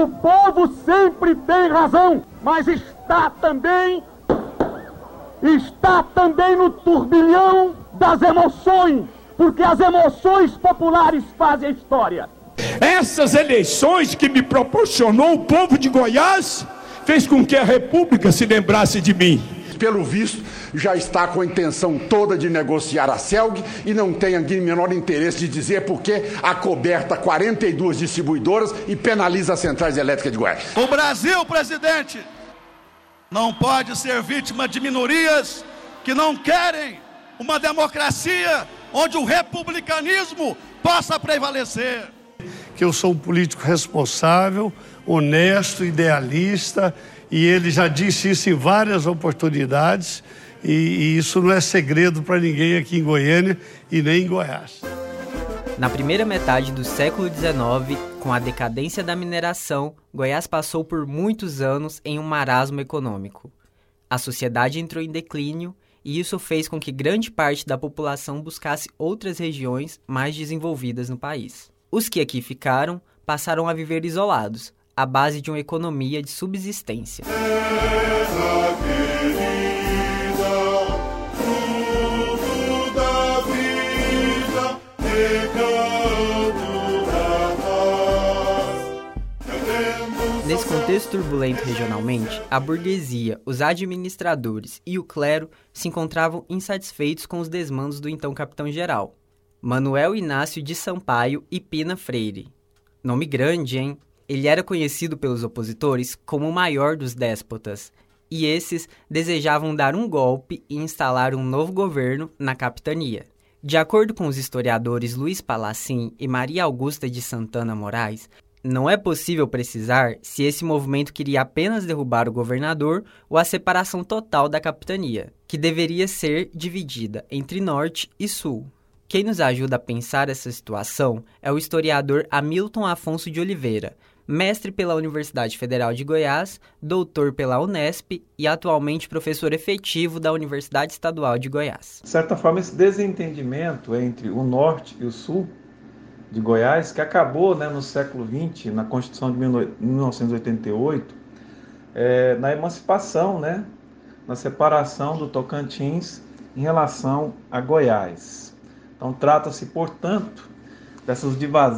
O povo sempre tem razão, mas está também está também no turbilhão das emoções, porque as emoções populares fazem a história. Essas eleições que me proporcionou o povo de Goiás fez com que a República se lembrasse de mim. Pelo visto, já está com a intenção toda de negociar a CELG e não tem aqui menor interesse de dizer por que acoberta 42 distribuidoras e penaliza as centrais elétricas de Goiás. O Brasil, presidente, não pode ser vítima de minorias que não querem uma democracia onde o republicanismo possa prevalecer. Que eu sou um político responsável, honesto, idealista, e ele já disse isso em várias oportunidades, e, e isso não é segredo para ninguém aqui em Goiânia e nem em Goiás. Na primeira metade do século XIX, com a decadência da mineração, Goiás passou por muitos anos em um marasmo econômico. A sociedade entrou em declínio e isso fez com que grande parte da população buscasse outras regiões mais desenvolvidas no país. Os que aqui ficaram passaram a viver isolados, à base de uma economia de subsistência. Nesse contexto turbulento regionalmente, a burguesia, os administradores e o clero se encontravam insatisfeitos com os desmandos do então capitão-geral, Manuel Inácio de Sampaio e Pina Freire. Nome grande, hein? Ele era conhecido pelos opositores como o maior dos déspotas, e esses desejavam dar um golpe e instalar um novo governo na capitania. De acordo com os historiadores Luiz Palacim e Maria Augusta de Santana Moraes, não é possível precisar se esse movimento queria apenas derrubar o governador ou a separação total da capitania, que deveria ser dividida entre norte e sul. Quem nos ajuda a pensar essa situação é o historiador Hamilton Afonso de Oliveira, mestre pela Universidade Federal de Goiás, doutor pela Unesp e atualmente professor efetivo da Universidade Estadual de Goiás. De certa forma, esse desentendimento entre o norte e o sul de Goiás, que acabou né, no século XX, na Constituição de 1988, é, na emancipação, né, na separação do Tocantins em relação a Goiás. Então, trata-se, portanto, dessas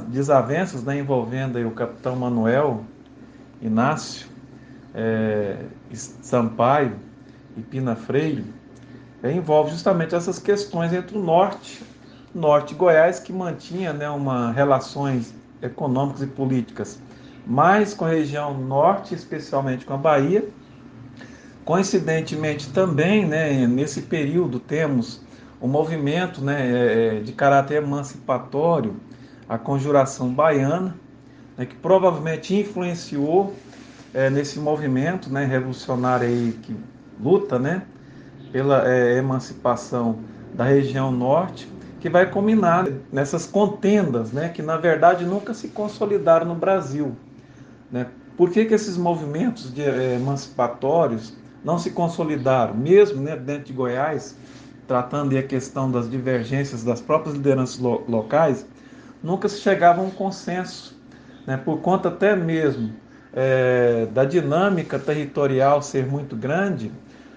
desavenças né, envolvendo o capitão Manuel Inácio é, Sampaio e Pina Freire, é, envolve justamente essas questões entre o norte norte Goiás, que mantinha né, uma, relações econômicas e políticas mais com a região norte, especialmente com a Bahia. Coincidentemente também, né, nesse período, temos um movimento né, é, é, de caráter emancipatório, a Conjuração Baiana, né, que provavelmente influenciou é, nesse movimento né, revolucionário aí, que luta né, pela é, emancipação da região norte que vai culminar nessas contendas, né, que na verdade nunca se consolidaram no Brasil. Né? Por que, que esses movimentos de, é, emancipatórios não se consolidaram, mesmo né, dentro de Goiás, tratando a questão das divergências das próprias lideranças lo locais, nunca se chegava a um consenso, né, por conta até mesmo é, da dinâmica territorial ser muito grande,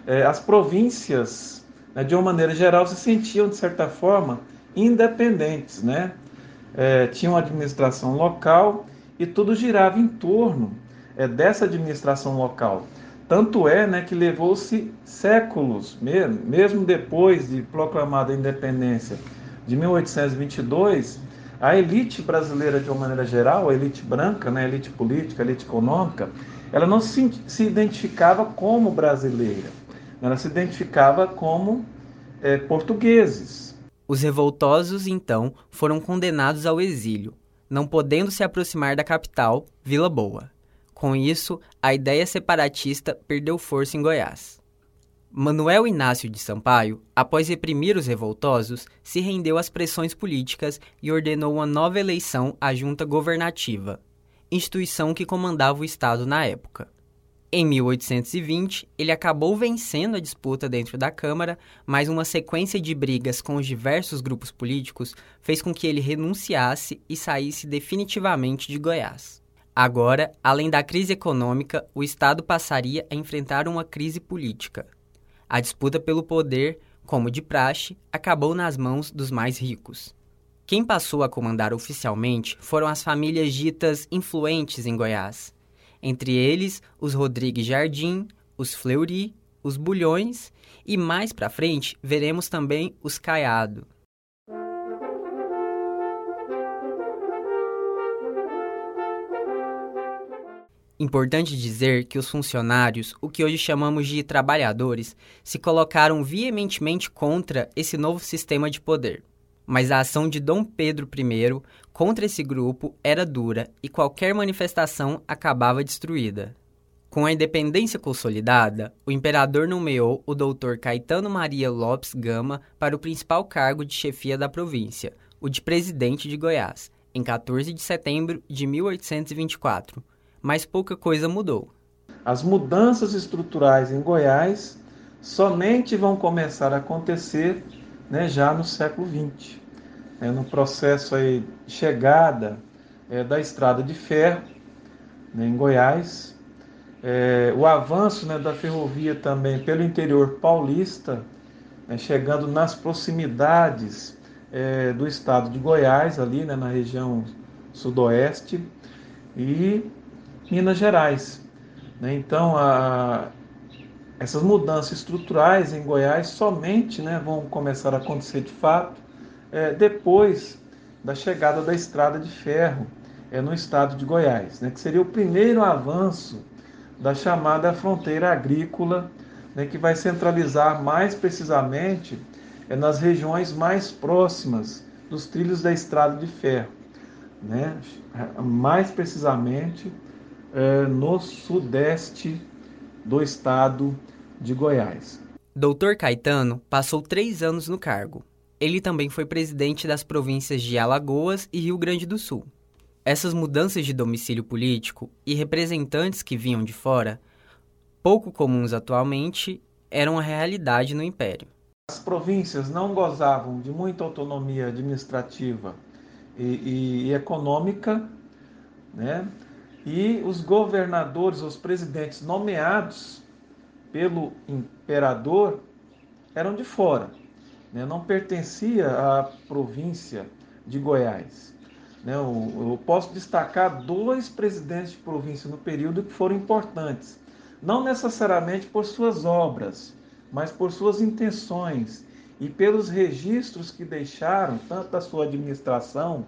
é, as províncias, né, de uma maneira geral, se sentiam, de certa forma, independentes, né? É, tinha uma administração local e tudo girava em torno é, dessa administração local. Tanto é né, que levou-se séculos, mesmo, mesmo depois de proclamada a independência de 1822, a elite brasileira, de uma maneira geral, a elite branca, né, a elite política, a elite econômica, ela não se, se identificava como brasileira, ela se identificava como é, portugueses. Os revoltosos, então, foram condenados ao exílio, não podendo se aproximar da capital, Vila Boa. Com isso, a ideia separatista perdeu força em Goiás. Manuel Inácio de Sampaio, após reprimir os revoltosos, se rendeu às pressões políticas e ordenou uma nova eleição à junta governativa, instituição que comandava o Estado na época. Em 1820, ele acabou vencendo a disputa dentro da Câmara, mas uma sequência de brigas com os diversos grupos políticos fez com que ele renunciasse e saísse definitivamente de Goiás. Agora, além da crise econômica, o Estado passaria a enfrentar uma crise política. A disputa pelo poder, como de praxe, acabou nas mãos dos mais ricos. Quem passou a comandar oficialmente foram as famílias ditas influentes em Goiás, entre eles os Rodrigues Jardim, os Fleury, os Bulhões e mais para frente veremos também os Caiado. Importante dizer que os funcionários, o que hoje chamamos de trabalhadores, se colocaram veementemente contra esse novo sistema de poder. Mas a ação de Dom Pedro I contra esse grupo era dura e qualquer manifestação acabava destruída. Com a independência consolidada, o imperador nomeou o doutor Caetano Maria Lopes Gama para o principal cargo de chefia da província, o de presidente de Goiás, em 14 de setembro de 1824 mas pouca coisa mudou. As mudanças estruturais em Goiás somente vão começar a acontecer né, já no século XX, né, no processo aí chegada é, da estrada de ferro né, em Goiás, é, o avanço né, da ferrovia também pelo interior paulista, né, chegando nas proximidades é, do estado de Goiás, ali né, na região sudoeste, e Minas Gerais. Né? Então, a, essas mudanças estruturais em Goiás somente né, vão começar a acontecer de fato é, depois da chegada da estrada de ferro é, no estado de Goiás, né, que seria o primeiro avanço da chamada fronteira agrícola, né, que vai centralizar mais precisamente é, nas regiões mais próximas dos trilhos da estrada de ferro. Né, mais precisamente é, no sudeste do estado de Goiás. Doutor Caetano passou três anos no cargo. Ele também foi presidente das províncias de Alagoas e Rio Grande do Sul. Essas mudanças de domicílio político e representantes que vinham de fora, pouco comuns atualmente, eram uma realidade no Império. As províncias não gozavam de muita autonomia administrativa e, e, e econômica, né? E os governadores, os presidentes nomeados pelo imperador eram de fora, né? não pertencia à província de Goiás. Né? Eu, eu posso destacar dois presidentes de província no período que foram importantes, não necessariamente por suas obras, mas por suas intenções e pelos registros que deixaram, tanto da sua administração,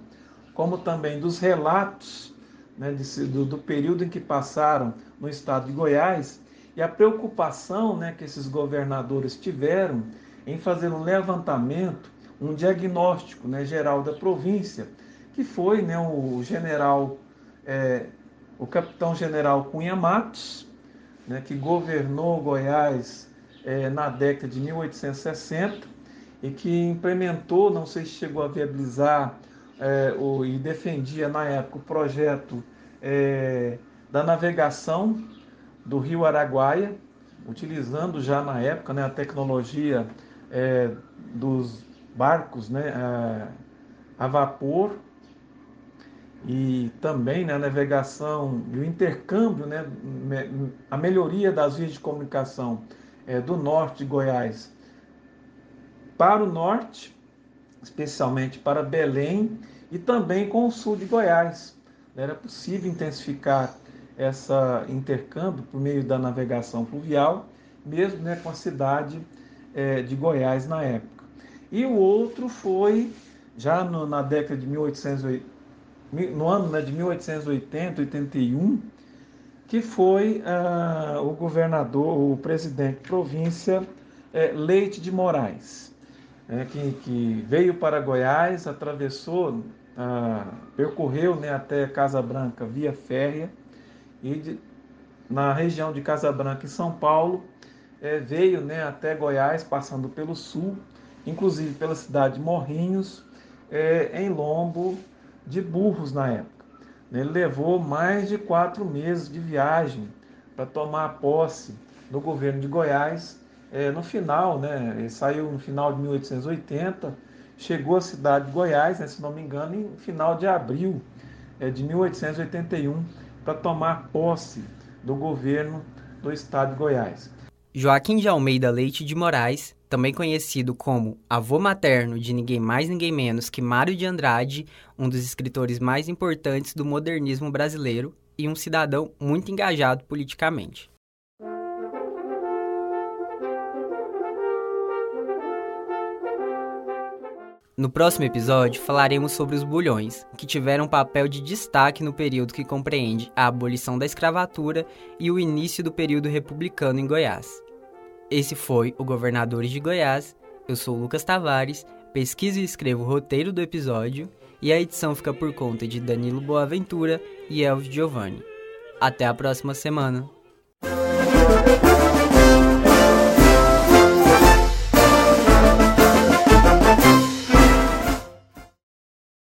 como também dos relatos né, do, do, período em que passaram no estado de Goiás e a preocupação né, que esses governadores tiveram em fazer um levantamento, um diagnóstico né, geral da província, que foi né, o general, é, o capitão general Cunha Matos, né, que governou Goiás é, na década de 1860 e que implementou, não sei se chegou a viabilizar é, o, e defendia na época o projeto é, da navegação do rio Araguaia, utilizando já na época né, a tecnologia é, dos barcos né, a, a, vapor e também né, a navegação e o intercâmbio, né, a melhoria das vias de comunicação é, do norte de Goiás para o norte especialmente para Belém e também com o sul de Goiás. Era possível intensificar essa intercâmbio por meio da navegação fluvial, mesmo né, com a cidade é, de Goiás na época. E o outro foi já no, na década de 1880, no ano né, de 1880, 81, que foi ah, o governador, o presidente de província é, Leite de Moraes né, que, que, veio para Goiás, atravessou, ah, percorreu né, até Casa Branca via férrea e de, na região de Casa Branca e São Paulo é, veio né, até Goiás, passando pelo sul, inclusive pela cidade de Morrinhos, é, em lombo de burros na época. Ele levou mais de quatro meses de viagem para tomar posse no governo de Goiás é, no final, né, ele saiu no final de 1880, chegou à cidade de Goiás, né, se não me engano, em final de abril é, de 1881, para tomar posse do governo do estado de Goiás. Joaquim de Almeida Leite de Moraes, também conhecido como avô materno de ninguém mais ninguém menos que Mário de Andrade, um dos escritores mais importantes do modernismo brasileiro e um cidadão muito engajado politicamente. No próximo episódio, falaremos sobre os bulhões, que tiveram papel de destaque no período que compreende a abolição da escravatura e o início do período republicano em Goiás. Esse foi o Governadores de Goiás. Eu sou Lucas Tavares, pesquiso e escrevo o roteiro do episódio e a edição fica por conta de Danilo Boaventura e Elvis Giovanni. Até a próxima semana!